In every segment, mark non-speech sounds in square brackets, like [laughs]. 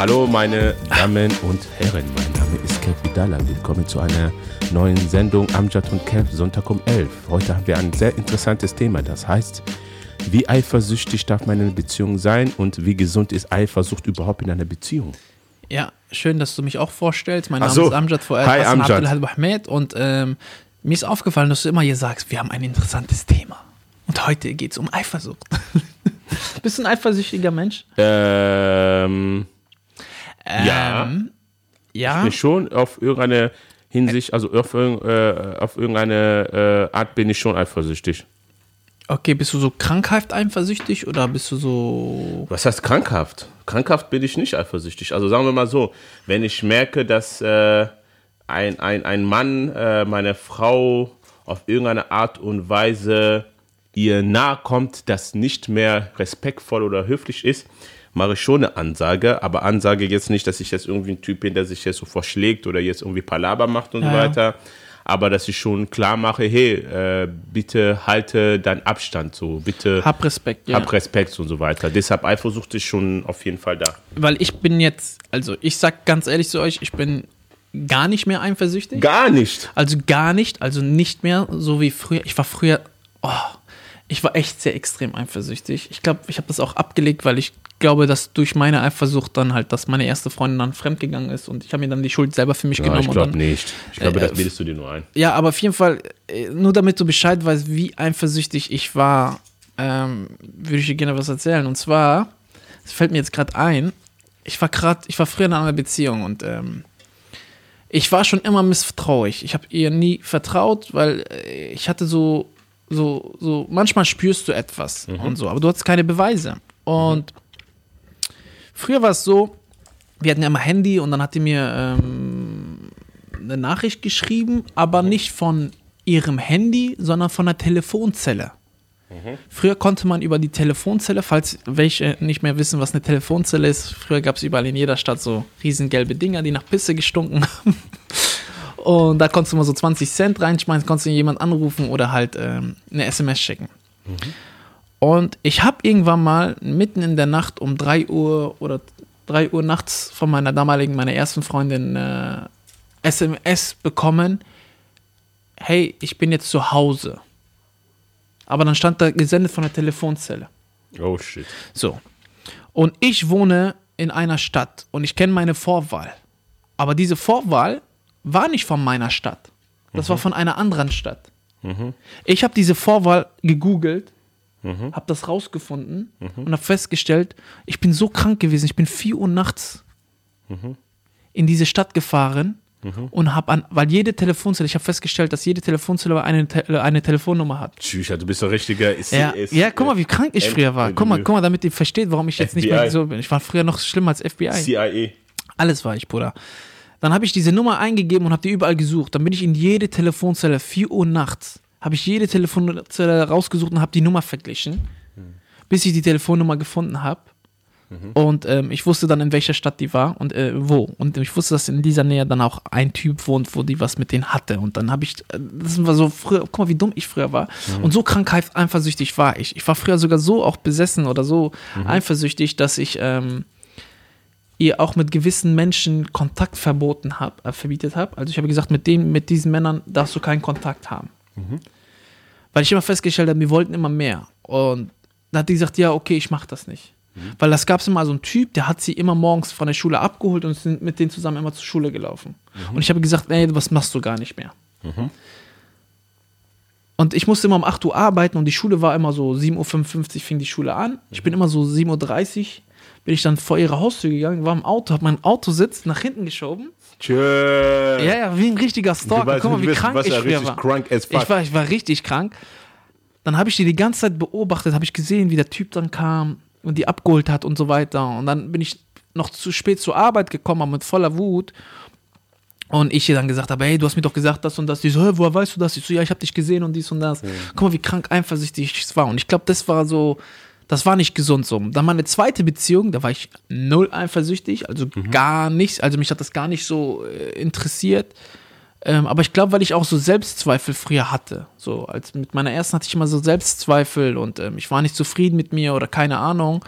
Hallo meine Damen und Herren, mein Name ist Kev Vidala. Willkommen zu einer neuen Sendung Amjad und Kev, Sonntag um 11. Heute haben wir ein sehr interessantes Thema, das heißt, wie eifersüchtig darf man in einer Beziehung sein und wie gesund ist Eifersucht überhaupt in einer Beziehung? Ja, schön, dass du mich auch vorstellst. Mein Name so. ist Amjad Fuad Hi, Amjad. Abdel Ahmed und ähm, mir ist aufgefallen, dass du immer hier sagst, wir haben ein interessantes Thema. Und heute geht es um Eifersucht. [laughs] Bist du ein eifersüchtiger Mensch? Ähm, Ja. Ähm, ja. ich schon auf irgendeine Hinsicht, also auf, äh, auf irgendeine äh, Art bin ich schon eifersüchtig. Okay, bist du so krankhaft eifersüchtig oder bist du so. Was heißt krankhaft? Krankhaft bin ich nicht eifersüchtig. Also sagen wir mal so, wenn ich merke, dass äh, ein, ein, ein Mann äh, meiner Frau auf irgendeine Art und Weise ihr nahe kommt, das nicht mehr respektvoll oder höflich ist, mache ich schon eine Ansage. Aber Ansage jetzt nicht, dass ich jetzt irgendwie ein Typ bin, der sich jetzt so verschlägt oder jetzt irgendwie Palaber macht und so Ja, ja. weiter. Aber dass ich schon klar mache, hey, äh, bitte halte deinen Abstand so, bitte Hab Respekt, ja. hab Respekt und so weiter. Deshalb Eifersucht ist schon auf jeden Fall da. Weil ich bin jetzt, also ich sag ganz ehrlich zu euch, ich bin gar nicht mehr eifersüchtig. Gar nicht. Also gar nicht, also nicht mehr so wie früher. Ich war früher, oh, ich war echt sehr extrem eifersüchtig. Ich glaube, ich habe das auch abgelegt, weil ich glaube, dass durch meine Eifersucht dann halt, dass meine erste Freundin dann fremdgegangen ist und ich habe mir dann die Schuld selber für mich Ja, genommen. ich glaube nicht. Ich glaube, Äh, das bildest du dir nur ein. ja, aber auf jeden Fall, äh, nur damit du Bescheid weißt, wie eifersüchtig ich war, ähm, würde ich dir gerne was erzählen. Und zwar, es fällt mir jetzt gerade ein, ich war gerade, ich war früher in einer Beziehung und ähm, ich war schon immer misstrauisch. Ich habe ihr nie vertraut, weil äh, ich hatte so, so, so, manchmal spürst du etwas und so, aber du hattest keine Beweise. Und früher war es so, wir hatten ja immer Handy und dann hat die mir ähm, eine Nachricht geschrieben, aber nicht von ihrem Handy, sondern von der Telefonzelle. Früher konnte man über die Telefonzelle, falls welche nicht mehr wissen, was eine Telefonzelle ist, früher gab es überall in jeder Stadt so riesengelbe Dinger, die nach Pisse gestunken haben. Und da konntest du mal so 20 Cent reinschmeißen, konntest du jemand anrufen oder halt ähm, eine SMS schicken. Und ich habe irgendwann mal mitten in der Nacht um 3 Uhr oder 3 Uhr nachts von meiner damaligen, meiner ersten Freundin äh, SMS bekommen, hey, ich bin jetzt zu Hause. Aber dann stand da gesendet von der Telefonzelle. Oh shit. So. Und ich wohne in einer Stadt und ich kenne meine Vorwahl. Aber diese Vorwahl war nicht von meiner Stadt. Das war von einer anderen Stadt. Ich habe diese Vorwahl gegoogelt, habe das rausgefunden und habe festgestellt, ich bin so krank gewesen. Ich bin 4 Uhr nachts in diese Stadt gefahren und habe an, weil jede Telefonzelle, ich habe festgestellt, dass jede Telefonzelle eine, Te eine Telefonnummer hat. Tschüss, du bist doch richtiger. Ist, Ja, ist, ja, guck mal, wie krank ich früher war. Guck mal, guck mal, damit ihr versteht, warum ich jetzt nicht mehr FBI. so bin. Ich war früher noch schlimmer als FBI. CIA. Alles war ich, Bruder. Dann habe ich diese Nummer eingegeben und habe die überall gesucht. Dann bin ich in jede Telefonzelle, 4 Uhr nachts, habe ich jede Telefonzelle rausgesucht und habe die Nummer verglichen, bis ich die Telefonnummer gefunden habe. Und ähm, ich wusste dann, in welcher Stadt die war und äh, wo. Und ich wusste, dass in dieser Nähe dann auch ein Typ wohnt, wo die was mit denen hatte. Und dann habe ich, äh, das war so früher, guck mal, wie dumm ich früher war. Und so krankheit eifersüchtig war ich. Ich war früher sogar so auch besessen oder so eifersüchtig, dass ich ähm, ihr auch mit gewissen Menschen Kontakt verboten habe, äh, verbietet habe. Also ich habe gesagt, mit denen, mit diesen Männern darfst du keinen Kontakt haben. Weil ich immer festgestellt habe, wir wollten immer mehr. Und dann hat die gesagt, ja, okay, ich mache das nicht. Weil das gab es immer so einen Typ, der hat sie immer morgens von der Schule abgeholt und sind mit denen zusammen immer zur Schule gelaufen. Und ich habe gesagt, ey, was machst du gar nicht mehr. Und ich musste immer um 8 Uhr arbeiten und die Schule war immer so 7.55 Uhr fing die Schule an. Ich bin immer so 7.30 Uhr, bin ich dann vor ihre Haustür gegangen, war im Auto, habe mein Autositz nach hinten geschoben. Tschüss. Ja, ja, wie ein richtiger Stalker. weißt, Guck mal, wie bist- krank ich ja richtig war. crank as fuck. Ich war, ich war richtig krank. Dann habe ich die die ganze Zeit beobachtet, habe ich gesehen, wie der Typ dann kam und die abgeholt hat und so weiter. Und dann bin ich noch zu spät zur Arbeit gekommen, aber mit voller Wut. Und ich ihr dann gesagt habe, hey, du hast mir doch gesagt das und das. Die so, "Hä, woher weißt du das? Ich so, ja, ich habe dich gesehen und dies und das. Guck mal, wie krank eifersüchtig ich war. Und ich glaube, das war so, das war nicht gesund so. Dann meine zweite Beziehung, da war ich null eifersüchtig, also gar nichts. Also mich hat das gar nicht so äh, interessiert. Ähm, aber ich glaube, weil ich auch so Selbstzweifel früher hatte. So, als mit meiner ersten hatte ich immer so Selbstzweifel und ähm, ich war nicht zufrieden mit mir oder keine Ahnung.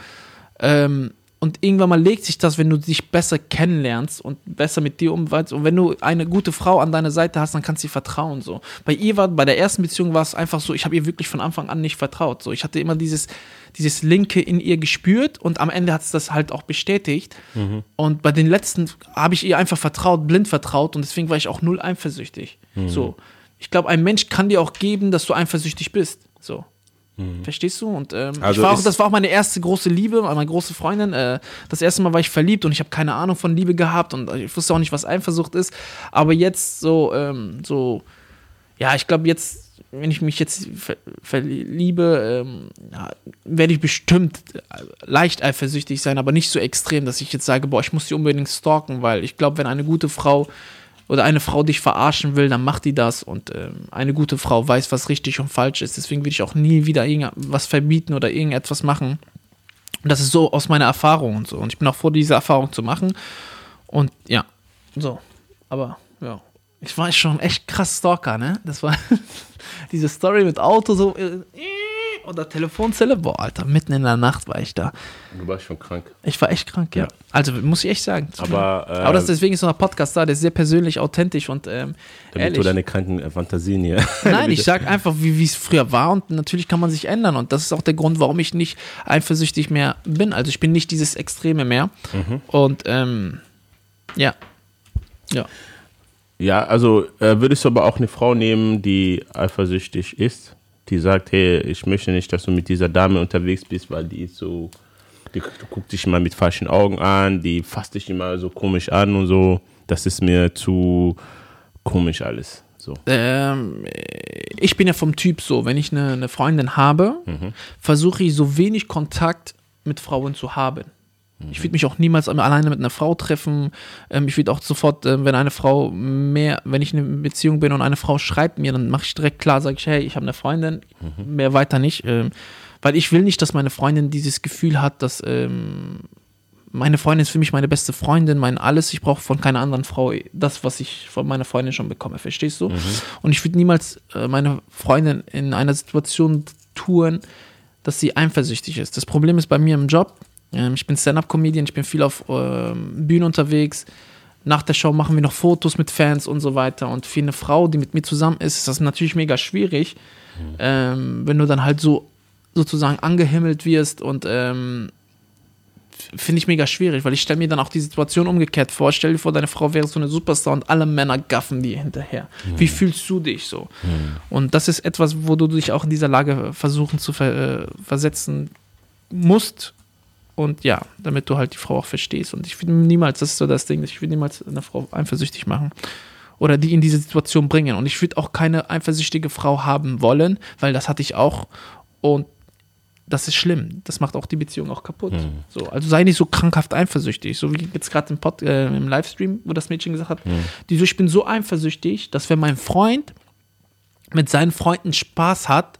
Ähm, und irgendwann mal legt sich das, wenn du dich besser kennenlernst und besser mit dir umweist. Und wenn du eine gute Frau an deiner Seite hast, dann kannst du ihr vertrauen. So. Bei ihr war, bei der ersten Beziehung war es einfach so, ich habe ihr wirklich von Anfang an nicht vertraut. So. Ich hatte immer dieses, dieses Linke in ihr gespürt und am Ende hat es das halt auch bestätigt. Mhm. Und bei den letzten habe ich ihr einfach vertraut, blind vertraut und deswegen war ich auch null eifersüchtig. Mhm. So. Ich glaube, ein Mensch kann dir auch geben, dass du eifersüchtig bist. So. Mhm. Verstehst du? Und ähm, also war auch, das war auch meine erste große Liebe, meine große Freundin. Äh, das erste Mal war ich verliebt und ich habe keine Ahnung von Liebe gehabt und ich wusste auch nicht, was Eifersucht ist. Aber jetzt so, ähm, so, ja, ich glaube jetzt, wenn ich mich jetzt ver verliebe, ähm, ja, werde ich bestimmt leicht eifersüchtig sein, aber nicht so extrem, dass ich jetzt sage, boah, ich muss sie unbedingt stalken, weil ich glaube, wenn eine gute Frau oder eine Frau dich verarschen will, dann macht die das und äh, eine gute Frau weiß, was richtig und falsch ist. Deswegen will ich auch nie wieder irgendwas verbieten oder irgendetwas machen. Und das ist so aus meiner Erfahrung und so. Und ich bin auch froh, diese Erfahrung zu machen. Und ja, so. Aber ja, ich war schon echt krass Stalker, ne? Das war [laughs] diese Story mit Auto so. Äh, oder Telefonzelle. Boah, Alter, mitten in der Nacht war ich da. Du warst schon krank. Ich war echt krank, ja. ja. Also muss ich echt sagen. Aber, äh, Aber das, deswegen ist so ein Podcast da, der ist sehr persönlich, authentisch und ähm, Damit ehrlich. du deine kranken äh, Fantasien hier. [laughs] Nein, ich sag einfach, wie es früher war und natürlich kann man sich ändern und das ist auch der Grund, warum ich nicht eifersüchtig mehr bin. Also ich bin nicht dieses Extreme mehr. Mhm. Und ähm, ja. Ja. Ja, also äh, würdest du aber auch eine Frau nehmen, die eifersüchtig ist? Die sagt, hey, ich möchte nicht, dass du mit dieser Dame unterwegs bist, weil die ist so, die guckt dich immer mit falschen Augen an, die fasst dich immer so komisch an und so. Das ist mir zu komisch alles. So. Ähm, ich bin ja vom Typ so, wenn ich eine, eine Freundin habe, mhm. versuche ich so wenig Kontakt mit Frauen zu haben. Ich würde mich auch niemals alleine mit einer Frau treffen. Ähm, ich würde auch sofort, äh, wenn eine Frau mehr, wenn ich in einer Beziehung bin und eine Frau schreibt mir, dann mache ich direkt klar, sage ich, hey, ich habe eine Freundin, mhm. mehr weiter nicht. Ähm, weil ich will nicht, dass meine Freundin dieses Gefühl hat, dass ähm, meine Freundin ist für mich meine beste Freundin, mein alles. Ich brauche von keiner anderen Frau das, was ich von meiner Freundin schon bekomme. Verstehst du? Mhm. Und ich würde niemals äh, meine Freundin in einer Situation tun, dass sie eifersüchtig ist. Das Problem ist bei mir im Job, ich bin Stand-up-Comedian, ich bin viel auf ähm, Bühnen unterwegs. Nach der Show machen wir noch Fotos mit Fans und so weiter. Und für eine Frau, die mit mir zusammen ist, ist das natürlich mega schwierig, mhm. ähm, wenn du dann halt so sozusagen angehimmelt wirst und ähm, finde ich mega schwierig, weil ich stelle mir dann auch die Situation umgekehrt vor. Stell dir vor, deine Frau wäre so eine Superstar und alle Männer gaffen dir hinterher. Mhm. Wie fühlst du dich so? Mhm. Und das ist etwas, wo du dich auch in dieser Lage versuchen zu ver äh, versetzen musst, und ja, damit du halt die Frau auch verstehst. Und ich würde niemals, das ist so das Ding, ich würde niemals eine Frau eifersüchtig machen oder die in diese Situation bringen. Und ich würde auch keine eifersüchtige Frau haben wollen, weil das hatte ich auch. Und das ist schlimm. Das macht auch die Beziehung auch kaputt. Mhm. So, also sei nicht so krankhaft eifersüchtig. So wie jetzt gerade im, äh, im Livestream, wo das Mädchen gesagt hat, mhm. die so, ich bin so eifersüchtig, dass wenn mein Freund mit seinen Freunden Spaß hat,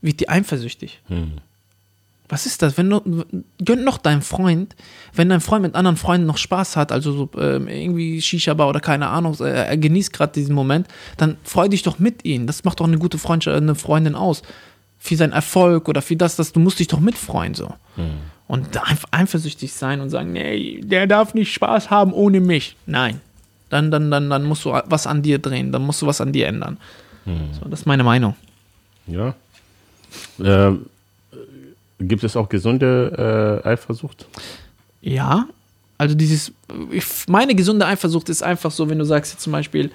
wird die eifersüchtig. Mhm. Was ist das? Wenn du, gönn noch deinem Freund, wenn dein Freund mit anderen Freunden noch Spaß hat, also so ähm, irgendwie Shisha-Bar oder keine Ahnung, äh, er genießt gerade diesen Moment, dann freu dich doch mit ihm. Das macht doch eine gute Freundschaft, eine Freundin aus. Für seinen Erfolg oder für das, das du musst dich doch mitfreuen so. Mhm. Und einfach eifersüchtig sein und sagen, nee, der darf nicht Spaß haben ohne mich. Nein. Dann, dann, dann, dann musst du was an dir drehen, dann musst du was an dir ändern. Mhm. So, das ist meine Meinung. Ja. Ähm Gibt es auch gesunde äh, Eifersucht? Ja, also dieses, ich, meine gesunde Eifersucht ist einfach so, wenn du sagst jetzt zum Beispiel,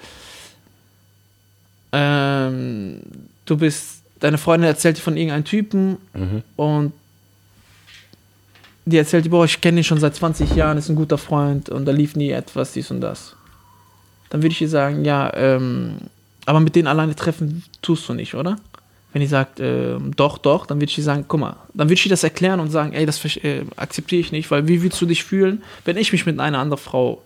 ähm, du bist, deine Freundin erzählt dir von irgendeinem Typen mhm. und die erzählt dir, boah, ich kenne ihn schon seit 20 Jahren, ist ein guter Freund und da lief nie etwas, dies und das. Dann würde ich dir sagen, ja, ähm, aber mit denen alleine treffen tust du nicht, oder? Wenn die sagt, äh, doch, doch, dann würde ich sagen, guck mal, dann würde ich das erklären und sagen, ey, das äh, akzeptiere ich nicht, weil wie willst du dich fühlen, wenn ich mich mit einer anderen Frau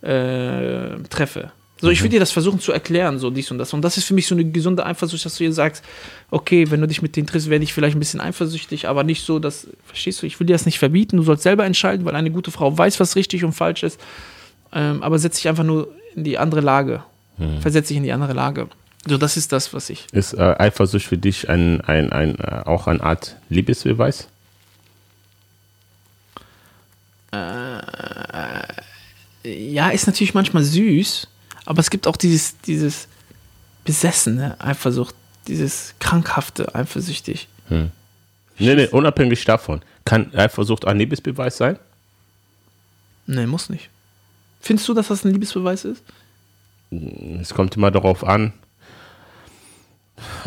äh, treffe? So, ich mhm. würde dir das versuchen zu erklären, so dies und das. Und das ist für mich so eine gesunde Eifersucht, dass du ihr sagst, okay, wenn du dich mit denen triffst, werde ich vielleicht ein bisschen eifersüchtig, aber nicht so, dass, verstehst du, ich will dir das nicht verbieten, du sollst selber entscheiden, weil eine gute Frau weiß, was richtig und falsch ist, ähm, aber setz dich einfach nur in die andere Lage. Mhm. Versetz dich in die andere Lage. So, das ist das, was ich. Ist äh, Eifersucht für dich ein, ein, ein, äh, auch eine Art Liebesbeweis? ja, ist natürlich manchmal süß, aber es gibt auch dieses, dieses besessene Eifersucht, dieses krankhafte Eifersüchtig. Nee, nee, unabhängig davon. Kann Eifersucht ein Liebesbeweis sein? Nee, muss nicht. Findest du, dass das ein Liebesbeweis ist? Es kommt immer darauf an.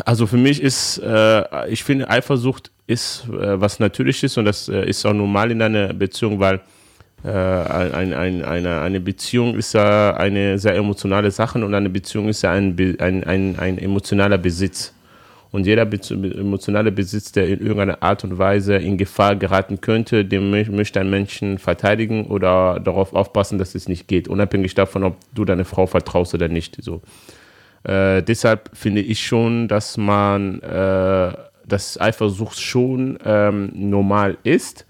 Also für mich ist, äh, ich finde, Eifersucht ist äh, was Natürliches und das äh, ist auch normal in einer Beziehung, weil äh, ein, ein, eine, eine Beziehung ist ja eine sehr emotionale Sache und eine Beziehung ist ja ein, Be- ein, ein, ein emotionaler Besitz. Und jeder Bez- emotionale Besitz, der in irgendeiner Art und Weise in Gefahr geraten könnte, den mö- möchte ein Menschen verteidigen oder darauf aufpassen, dass es nicht geht, unabhängig davon, ob du deine Frau vertraust oder nicht. So. Äh, deshalb finde ich schon, dass man, äh, dass Eifersucht schon ähm, normal ist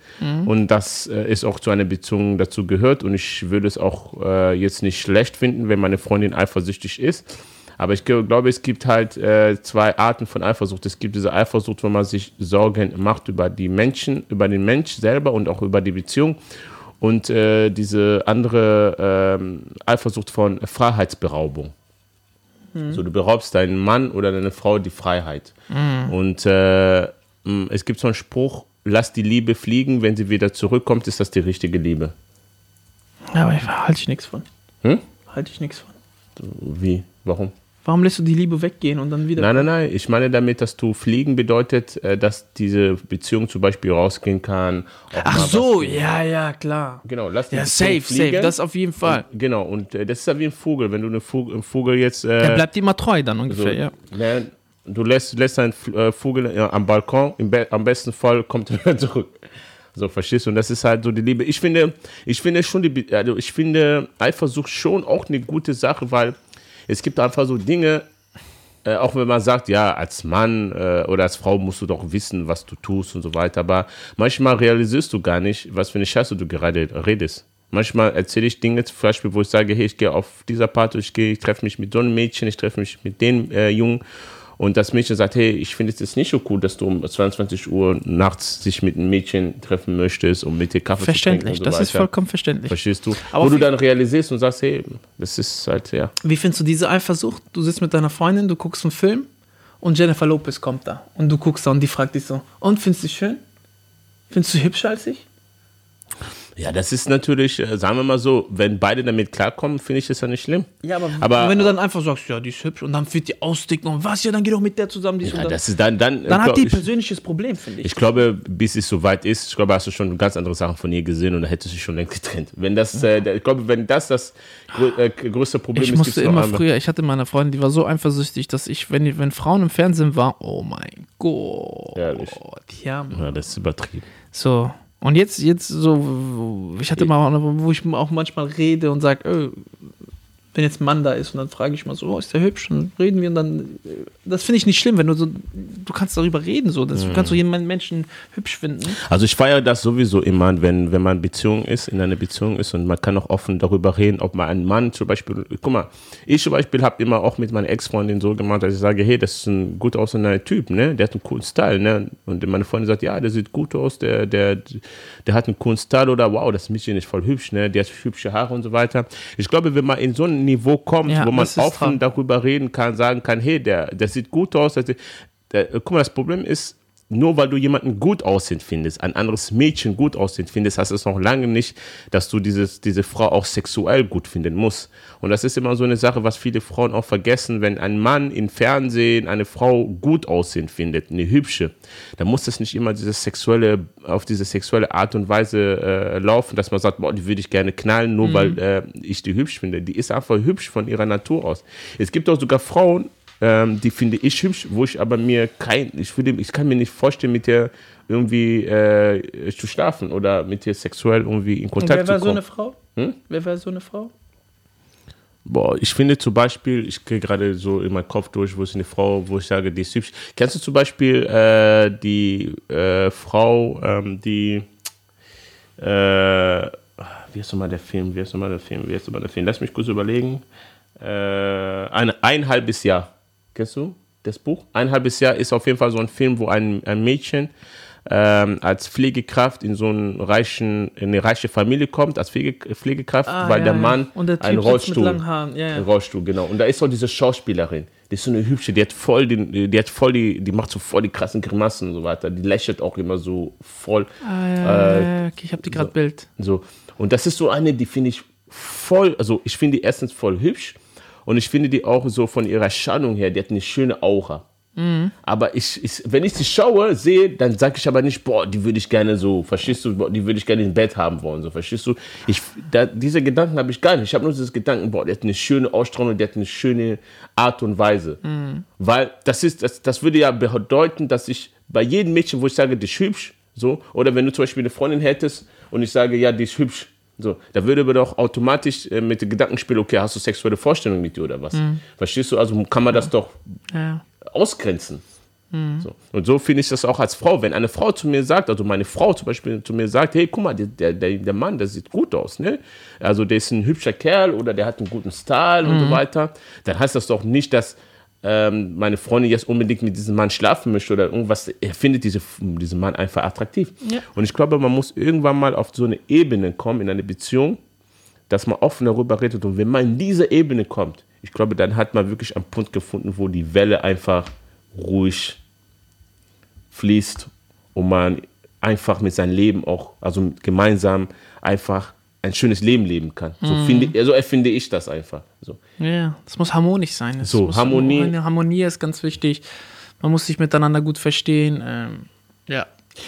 und dass äh, es auch zu einer Beziehung dazu gehört. Und ich würde es auch äh, jetzt nicht schlecht finden, wenn meine Freundin eifersüchtig ist. Aber ich glaube, es gibt halt äh, zwei Arten von Eifersucht. Es gibt diese Eifersucht, wo man sich Sorgen macht über die Menschen, über den Mensch selber und auch über die Beziehung. Und äh, diese andere ähm, Eifersucht von Freiheitsberaubung. So, du beraubst deinen Mann oder deine Frau die Freiheit. Und äh, es gibt so einen Spruch, lass die Liebe fliegen, wenn sie wieder zurückkommt, ist das die richtige Liebe. Ja, aber da halte ich nichts von. Hm? Halte ich nichts von. Wie? Warum? Warum lässt du die Liebe weggehen und dann wieder. Nein, nein, nein. Ich meine damit, dass du fliegen bedeutet, äh, dass diese Beziehung zum Beispiel rausgehen kann. Ach so, ja, ja, klar. Genau, lass die Ja, Beziehung safe, safe, fliegen. das auf jeden Fall. Und, genau, und äh, das ist ja wie ein Vogel. Wenn du eine Vogel, einen Vogel jetzt. Äh, Er bleibt immer treu dann so, ungefähr, ja. ne, du lässt, lässt einen äh, Vogel am Balkon, im Be am besten Fall kommt er [laughs] wieder zurück. So, verstehst du? Und das ist halt so die Liebe. Ich finde, ich finde schon die, also ich finde Eifersucht schon auch eine gute Sache, weil es gibt einfach so Dinge, äh, auch wenn man sagt, ja, als Mann äh, oder als Frau musst du doch wissen, was du tust und so weiter, aber manchmal realisierst du gar nicht, was für eine Scheiße du gerade redest. Manchmal erzähle ich Dinge, zum Beispiel, wo ich sage, hey, ich gehe auf dieser Party, ich gehe, ich treffe mich mit so einem Mädchen, ich treffe mich mit dem äh, Jungen und das Mädchen sagt, hey, ich finde es jetzt nicht so cool, dass du um 22 Uhr nachts dich mit einem Mädchen treffen möchtest, um mit dir Kaffee Verständlich, zu trinken so das ist weiter. vollkommen verständlich. Verstehst du? Aber wo du dann realisierst und sagst, hey, das ist halt, ja. Wie findest du diese Eifersucht? Du sitzt mit deiner Freundin, du guckst einen Film und Jennifer Lopez kommt da. Und du guckst da und die fragt dich so: Und findest du sie schön? Findest du hübscher als ich? Ja, das ist natürlich, äh, sagen wir mal so, wenn beide damit klarkommen, finde ich das ja nicht schlimm. Ja, aber, Aber- wenn du dann einfach sagst, ja, die ist hübsch und dann wird die ausdicken und was, ja, dann geh doch mit der zusammen. Und Ja, das. das ist dann, dann, dann äh, hat die ein ich, persönliches Problem, finde ich. ich glaube, bis es soweit ist, ich glaube, hast du schon ganz andere Sachen von ihr gesehen und da hättest du dich schon längst getrennt. Wenn das, äh, ich glaube, wenn das das grö äh, größte Problem Ich ist, musste gibt's noch immer früher, ich hatte meine Freundin, die war so eifersüchtig, dass ich, wenn, die- wenn Frauen im Fernsehen waren, oh mein Gott. Ehrlich? Ja, Ja, das ist übertrieben. So. Und jetzt, jetzt so, ich hatte mal, wo ich auch manchmal rede und sage, oh, wenn jetzt ein Mann da ist und dann frage ich mal so, oh, ist der hübsch? Und dann reden wir und dann, das finde ich nicht schlimm, wenn du so, du kannst darüber reden, so, das, du kannst so jemanden Menschen hübsch finden. Also ich feiere das sowieso immer, wenn, wenn man Beziehung ist, in einer Beziehung ist und man kann auch offen darüber reden, ob man einen Mann zum Beispiel, guck mal, ich zum Beispiel habe immer auch mit meiner Ex-Freundin so gemacht, dass ich sage, hey, das ist ein gut aussehender Typ, ne? Der hat einen coolen Style, ne? Und meine Freundin sagt, ja, der sieht gut aus, der, der, der hat einen coolen Style oder wow, das Mädchen ist voll hübsch, ne? Der hat hübsche Haare und so weiter. Ich glaube, wenn man in so ein Niveau kommt, Ja, wo man offen dran. darüber reden kann, sagen kann, hey, der, der sieht gut aus, der, der, guck mal, das Problem ist, nur weil du jemanden gut aussehend findest, ein anderes Mädchen gut aussehend findest, heißt es noch lange nicht, dass du dieses, diese Frau auch sexuell gut finden musst. Und das ist immer so eine Sache, was viele Frauen auch vergessen, wenn ein Mann im Fernsehen eine Frau gut aussehend findet, eine hübsche, dann muss das nicht immer dieses sexuelle, auf diese sexuelle Art und Weise äh, laufen, dass man sagt, boah, die würde ich gerne knallen, nur weil äh, ich die hübsch finde. Die ist einfach hübsch von ihrer Natur aus. Es gibt auch sogar Frauen, ähm, die finde ich hübsch, wo ich aber mir kein, ich würde, ich kann mir nicht vorstellen, mit der irgendwie äh, zu schlafen oder mit ihr sexuell irgendwie in Kontakt wer zu wäre so kommen. eine Frau? Wer wäre so eine Frau? Boah, ich finde zum Beispiel, ich gehe gerade so in meinen Kopf durch, wo ist eine Frau, wo ich sage, die ist hübsch. Kennst du zum Beispiel äh, die äh, Frau, ähm, die, äh, wie heißt nochmal der Film, wie heißt nochmal der Film, wie heißt nochmal der Film? Lass mich kurz überlegen. Äh, ein, ein halbes Jahr. Kennst du das Buch? Ein halbes Jahr ist auf jeden Fall so ein Film, wo ein, ein Mädchen ähm, als Pflegekraft in so einen reichen, in eine reiche Familie kommt, als Pflege, Pflegekraft, Ah, weil ja, der ja. Mann Und der einen Rollstuhl, ja, ja. einen Rollstuhl, genau. Und da ist auch diese Schauspielerin, die ist so eine hübsche, die hat voll den, die hat voll die, die macht so voll die krassen Grimassen und so weiter. Die lächelt auch immer so voll. Ah, ja, Äh, ja, ja, okay, ich habe die gerade Bild. So. Und das ist so eine, die finde ich voll, also ich finde die erstens voll hübsch und ich finde die auch so von ihrer Erscheinung her, die hat eine schöne Aura. Aber ich, ich, wenn ich sie schaue, sehe, dann sage ich aber nicht, boah, die würde ich gerne so, verstehst du, boah, die würde ich gerne im Bett haben wollen, so, verstehst du? Ich, da, diese Gedanken habe ich gar nicht. Ich habe nur dieses Gedanken, boah, die hat eine schöne Ausstrahlung, die hat eine schöne Art und Weise. Weil das ist, das, das würde ja bedeuten, dass ich bei jedem Mädchen, wo ich sage, die ist hübsch, so, oder wenn du zum Beispiel eine Freundin hättest und ich sage, ja, die ist hübsch, so, da würde aber doch automatisch äh, mit dem Gedankenspiel, okay, hast du sexuelle Vorstellungen mit dir oder was? Verstehst du? Also kann man das doch Ja. ausgrenzen. So. Und so finde ich das auch als Frau. Wenn eine Frau zu mir sagt, also meine Frau zum Beispiel zu mir sagt, hey, guck mal, der, der, der Mann, der sieht gut aus, ne? Also der ist ein hübscher Kerl oder der hat einen guten Style und so weiter, dann heißt das doch nicht, dass ähm, meine Freundin jetzt unbedingt mit diesem Mann schlafen möchte oder irgendwas. Er findet diese, diesen Mann einfach attraktiv. Ja. Und ich glaube, man muss irgendwann mal auf so eine Ebene kommen in eine Beziehung, dass man offen darüber redet. Und wenn man in diese Ebene kommt, ich glaube, dann hat man wirklich einen Punkt gefunden, wo die Welle einfach ruhig fließt und man einfach mit seinem Leben auch, also gemeinsam einfach ein schönes Leben leben kann. So, finde, also empfinde ich das einfach. So. Ja, das muss harmonisch sein. Es So, muss Harmonie. Harmonie ist ganz wichtig. Man muss sich miteinander gut verstehen. Ähm, ja.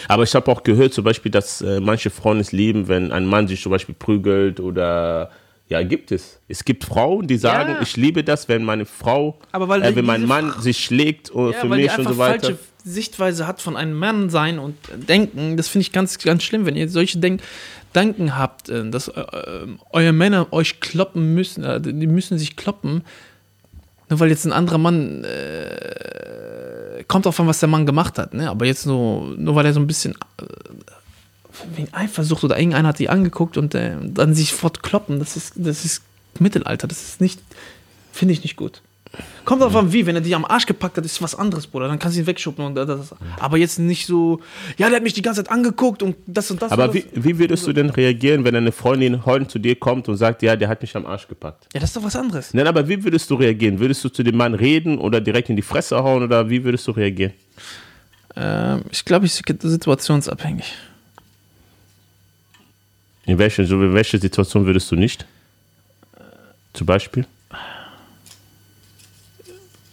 Aber ich habe auch gehört, zum Beispiel, dass äh, manche Frauen es lieben, wenn ein Mann sich zum Beispiel prügelt oder ja, gibt es. Es gibt Frauen, die sagen, Ja. ich liebe das, wenn meine Frau, Aber weil äh, wenn mein Mann sich schlägt äh, Ja, für mich und so weiter. falsche Sichtweise hat von einem Mann sein und denken. Das finde ich ganz, ganz schlimm, wenn ihr solche Denk Denken habt, äh, dass äh, äh, eure Männer euch kloppen müssen, äh, die müssen sich kloppen, nur weil jetzt ein anderer Mann äh, kommt auf an, was der Mann gemacht hat, ne? Aber jetzt nur, nur weil er so ein bisschen äh, wegen Eifersucht oder irgendeiner hat die angeguckt und dann sich sofort kloppen, das ist, das ist Mittelalter, das ist nicht, finde ich nicht gut. Kommt drauf an, wie, wenn er dich am Arsch gepackt hat, ist was anderes, Bruder. Dann kannst du ihn wegschuppen und das, das. Aber jetzt nicht so, ja, der hat mich die ganze Zeit angeguckt und das und das. Aber und das. wie, wie würdest du denn reagieren, wenn eine Freundin heute zu dir kommt und sagt, ja, der hat mich am Arsch gepackt? Ja, das ist doch was anderes. Nein, aber wie würdest du reagieren? Würdest du zu dem Mann reden oder direkt in die Fresse hauen oder wie würdest du reagieren? Ähm, ich glaube, ich bin situationsabhängig. In welcher, so in welcher Situation würdest du nicht? Zum Beispiel?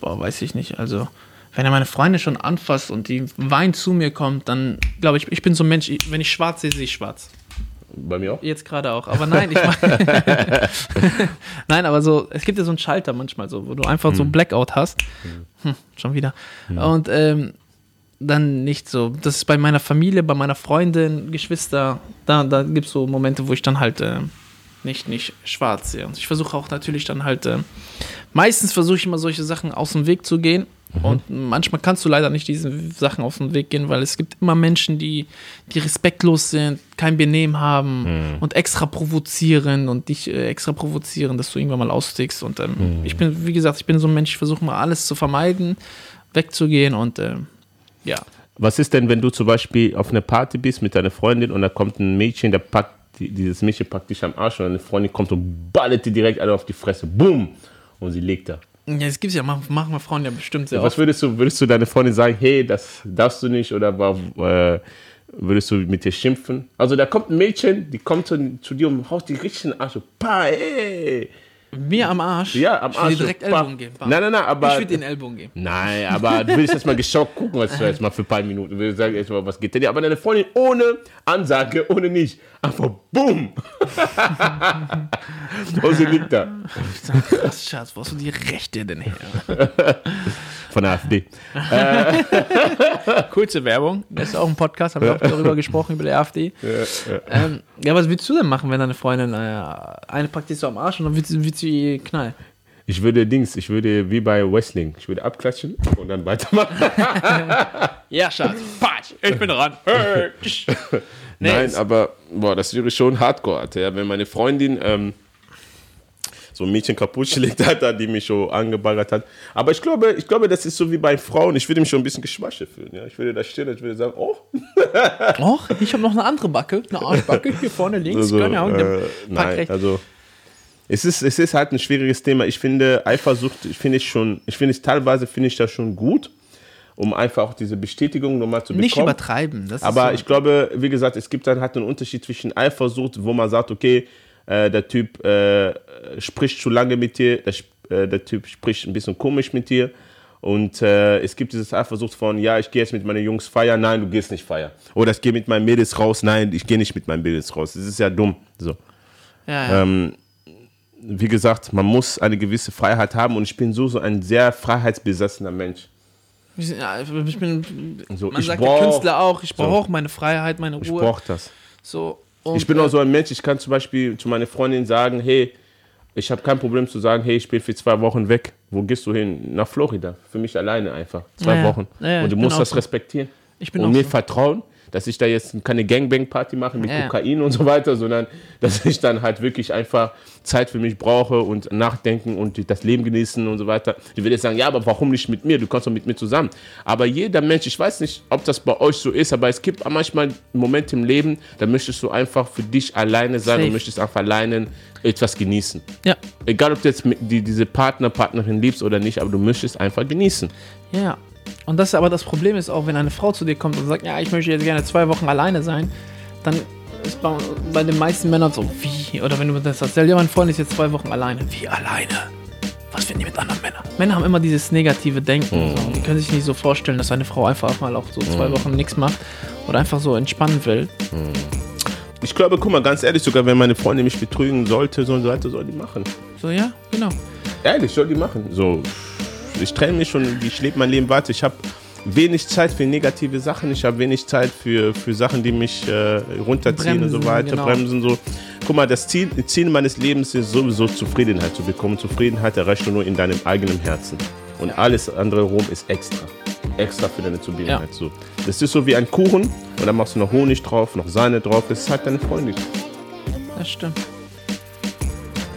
Boah, weiß ich nicht. Also, wenn er meine Freunde schon anfasst und die weint zu mir kommt, dann glaube ich, ich bin so ein Mensch, ich, wenn ich schwarz sehe, sehe ich schwarz. Bei mir auch? Jetzt gerade auch. Aber nein, ich meine. [laughs] nein, aber so, es gibt ja so einen Schalter manchmal so, wo du einfach so Blackout hast. Hm, schon wieder. Und ähm, dann nicht so. Das ist bei meiner Familie, bei meiner Freundin, Geschwister, da, da gibt es so Momente, wo ich dann halt äh, nicht, nicht schwarz sehe. Und ich versuche auch natürlich dann halt, äh, meistens versuche ich immer solche Sachen aus dem Weg zu gehen. Und manchmal kannst du leider nicht diese Sachen aus dem Weg gehen, weil es gibt immer Menschen, die, die respektlos sind, kein Benehmen haben und extra provozieren und dich äh, extra provozieren, dass du irgendwann mal austickst. Und ähm, ich bin, wie gesagt, ich bin so ein Mensch, ich versuche mal alles zu vermeiden, wegzugehen und ähm, ja. Was ist denn, wenn du zum Beispiel auf einer Party bist mit deiner Freundin und da kommt ein Mädchen, der packt, die- dieses Mädchen packt dich am Arsch und deine Freundin kommt und ballert dir direkt alle auf die Fresse. Boom! Und sie legt da. Ja, das gibt's ja, machen, machen wir Frauen ja bestimmt sehr Was oft. würdest du, würdest du deiner Freundin sagen, hey, das darfst du nicht oder war, äh, würdest du mit dir schimpfen? Also da kommt ein Mädchen, die kommt zu, zu dir und haut die richtig in den Arsch. Pa, hey! Mir am Arsch? Ja, am ich Arsch. dir direkt. Ellbogen geben. bam. Nein, nein, nein, aber. ich würde den Ellbogen geben. Nein, aber du willst jetzt mal geschockt gucken, was du jetzt mal für ein paar Minuten. Du willst sagen, jetzt mal, was geht denn? hier? Aber deine Freundin ohne Ansage, ohne nicht. Einfach BUM! [laughs] Und sie liegt da. Ich sag, krass, Schatz, wo hast du die Rechte denn her? [laughs] Von der AfD. [laughs] Kurze Werbung. Das ist auch ein Podcast, haben wir auch darüber gesprochen, über die AfD. Ähm, ja, was würdest du denn machen, wenn deine Freundin, äh, eine packt dich so am Arsch und dann wird sie, wird sie knallen? Ich würde Dings, ich würde wie bei Wrestling, ich würde abklatschen und dann weitermachen. [laughs] Ja, Schatz, patsch, ich bin dran. [laughs] Nein, aber boah, das wäre schon hardcore, ja, wenn meine Freundin ähm, so ein Mädchen kaputt schlägt hat, da, die mich so angebaggert hat. Aber ich glaube, ich glaube, das ist so wie bei Frauen. Ich würde mich schon ein bisschen geschwaschen fühlen. Ja? Ich würde da stehen und ich würde sagen, oh. [laughs] Och, ich habe noch eine andere Backe, eine Arschbacke hier vorne links. Also, genau, äh, nein, also es ist, es ist halt ein schwieriges Thema. Ich finde Eifersucht, ich finde ich schon, ich finde es teilweise finde ich das schon gut, um einfach auch diese Bestätigung nochmal zu bekommen. Nicht übertreiben. Das Aber so. ich glaube, wie gesagt, es gibt dann halt einen Unterschied zwischen Eifersucht, wo man sagt, okay, äh, der Typ äh, spricht zu lange mit dir, der, äh, der Typ spricht ein bisschen komisch mit dir. Und äh, es gibt dieses Eifersucht von, ja, ich gehe jetzt mit meinen Jungs feiern, nein, du gehst nicht feiern. Oder ich gehe mit meinen Mädels raus, nein, ich gehe nicht mit meinen Mädels raus. Das ist ja dumm. So. ja, ja. Ähm, wie gesagt, man muss eine gewisse Freiheit haben und ich bin so, so ein sehr freiheitsbesessener Mensch. Ja, ich bin, So, man ich sagt brauch- der Künstler auch, ich brauche so. auch meine Freiheit, meine Ich Ruhe. brauche das. So, und, Ich bin äh, auch so ein Mensch, ich kann zum Beispiel zu meiner Freundin sagen, hey, ich habe kein Problem zu sagen, hey, ich bin für zwei Wochen weg. Wo gehst du hin? Nach Florida. Für mich alleine einfach. Zwei Ja. Wochen. Ja, ja, und du musst das so. respektieren. Ich bin und mir so. vertrauen, dass ich da jetzt keine Gangbang-Party mache mit Ja. Kokain und so weiter, sondern dass ich dann halt wirklich einfach Zeit für mich brauche und nachdenken und das Leben genießen und so weiter. Die würde jetzt sagen, ja, aber warum nicht mit mir? Du kommst doch mit mir zusammen. Aber jeder Mensch, ich weiß nicht, ob das bei euch so ist, aber es gibt manchmal Momente im Leben, da möchtest du einfach für dich alleine sein Safe. und möchtest einfach alleine etwas genießen. ja, Egal, ob du jetzt die, diese Partner, Partnerin liebst oder nicht, aber du möchtest einfach genießen. ja. Und das aber das Problem ist auch, wenn eine Frau zu dir kommt und sagt, ja, ich möchte jetzt gerne zwei Wochen alleine sein, dann ist bei, bei den meisten Männern so, wie? Oder wenn du das sagst, ja, mein Freund ist jetzt zwei Wochen alleine. Wie alleine? Was finden die mit anderen Männern? Männer haben immer dieses negative Denken. So. Die können sich nicht so vorstellen, dass eine Frau einfach mal auch so zwei Wochen nichts macht oder einfach so entspannen will. Ich glaube, guck mal, ganz ehrlich, sogar wenn meine Freundin mich betrügen sollte, so und so weiter, soll die machen. So, ja, genau. Ehrlich, soll die machen. So, ich trenne mich schon, ich lebe mein Leben weiter. Ich habe wenig Zeit für negative Sachen. Ich habe wenig Zeit für, für Sachen, die mich äh, runterziehen und so Bremsen, weiter, genau. bremsen. So. Guck mal, das Ziel, Ziel meines Lebens ist sowieso Zufriedenheit zu bekommen. Zufriedenheit erreichst du nur in deinem eigenen Herzen. Und alles andere rum ist extra. Extra für deine Zufriedenheit. Ja. So. Das ist so wie ein Kuchen und dann machst du noch Honig drauf, noch Sahne drauf. Das ist halt deine Freundin. Das stimmt.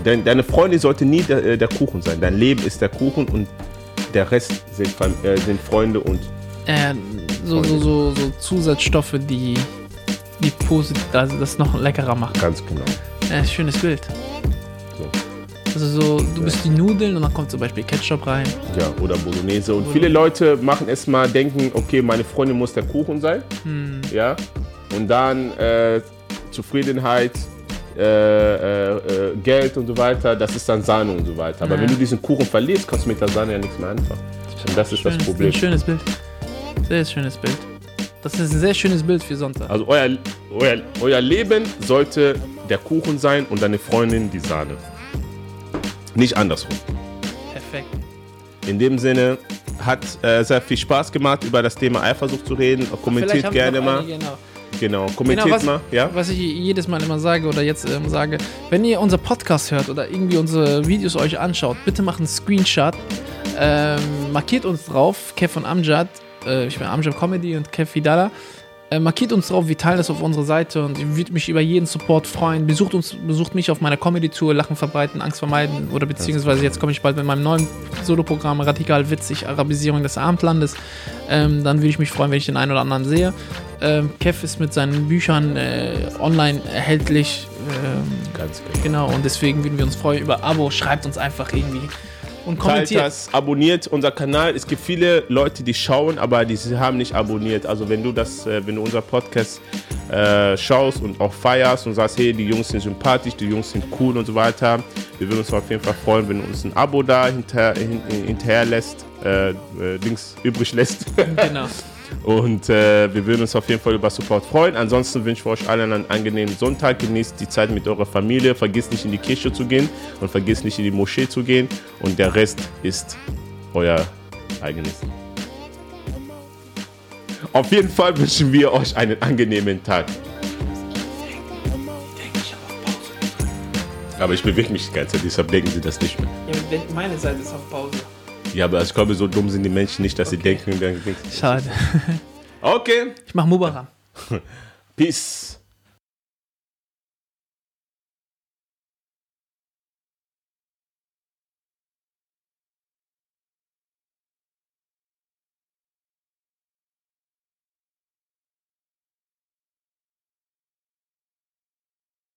Dein, deine Freundin sollte nie der, äh, der Kuchen sein. Dein Leben ist der Kuchen und der Rest sind, äh, sind Freunde und Äh, so, so, so, so Zusatzstoffe, die, die positiv, also das noch leckerer machen. ganz genau. Äh, schönes Bild. So. Also so, du bist die Nudeln und dann kommt zum Beispiel Ketchup rein. Ja, oder Bolognese. Und viele Leute machen es mal, denken, okay, meine Freundin muss der Kuchen sein. Hm. Ja. Und dann äh, Zufriedenheit, äh, äh, äh, Geld und so weiter, das ist dann Sahne und so weiter. Aber Ja. wenn du diesen Kuchen verlierst, kannst du mit der Sahne ja nichts mehr anfangen. Und das ist das Schönes, Problem. Ein schönes Bild. Sehr schönes Bild. Das ist ein sehr schönes Bild für Sonntag. Also euer, euer, euer Leben sollte der Kuchen sein und deine Freundin die Sahne. Nicht andersrum. Perfekt. In dem Sinne hat äh, sehr viel Spaß gemacht, über das Thema Eifersucht zu reden. Kommentiert gerne mal. einige, genau. Genau, kommentiert Genau, was, mal. Ja? was ich jedes Mal immer sage oder jetzt ähm, sage, wenn ihr unser Podcast hört oder irgendwie unsere Videos euch anschaut, bitte macht einen Screenshot, ähm, markiert uns drauf, Kev und Amjad, äh, ich bin Amjad Comedy und Kev Vidala, äh, markiert uns drauf, wir teilen das auf unsere Seite und ich würde mich über jeden Support freuen. Besucht uns, besucht mich auf meiner Comedy-Tour, Lachen verbreiten, Angst vermeiden oder beziehungsweise jetzt komme ich bald mit meinem neuen Soloprogramm Radikal Witzig, Arabisierung des Abendlandes. Ähm, dann würde ich mich freuen, wenn ich den einen oder anderen sehe. Ähm, Kev ist mit seinen Büchern äh, online erhältlich. Ähm, Ganz genau. genau, und deswegen würden wir uns freuen über Abo. Schreibt uns einfach irgendwie und Teilt kommentiert. das, abonniert unser Kanal. Es gibt viele Leute, die schauen, aber die haben nicht abonniert. Also wenn du das, äh, wenn du unser Podcast äh, schaust und auch feierst und sagst, hey, die Jungs sind sympathisch, die Jungs sind cool und so weiter, wir würden uns auf jeden Fall freuen, wenn du uns ein Abo da hinter, hin, hinterher lässt, äh, äh, links übrig lässt. Genau. [laughs] Und äh, wir würden uns auf jeden Fall über Support freuen. Ansonsten wünschen wir euch allen einen angenehmen Sonntag. Genießt die Zeit mit eurer Familie. Vergisst nicht in die Kirche zu gehen und vergisst nicht in die Moschee zu gehen. Und der Rest ist euer eigenes. Auf jeden Fall wünschen wir euch einen angenehmen Tag. Aber ich bewege mich die ganze Zeit, deshalb denken sie das nicht mehr. Ja, meine Seite ist auf Pause. Ja, aber ich glaube, so dumm sind die Menschen nicht, dass sie denken, dann Schade. Okay, Ich mach Mubarak. [laughs] Peace.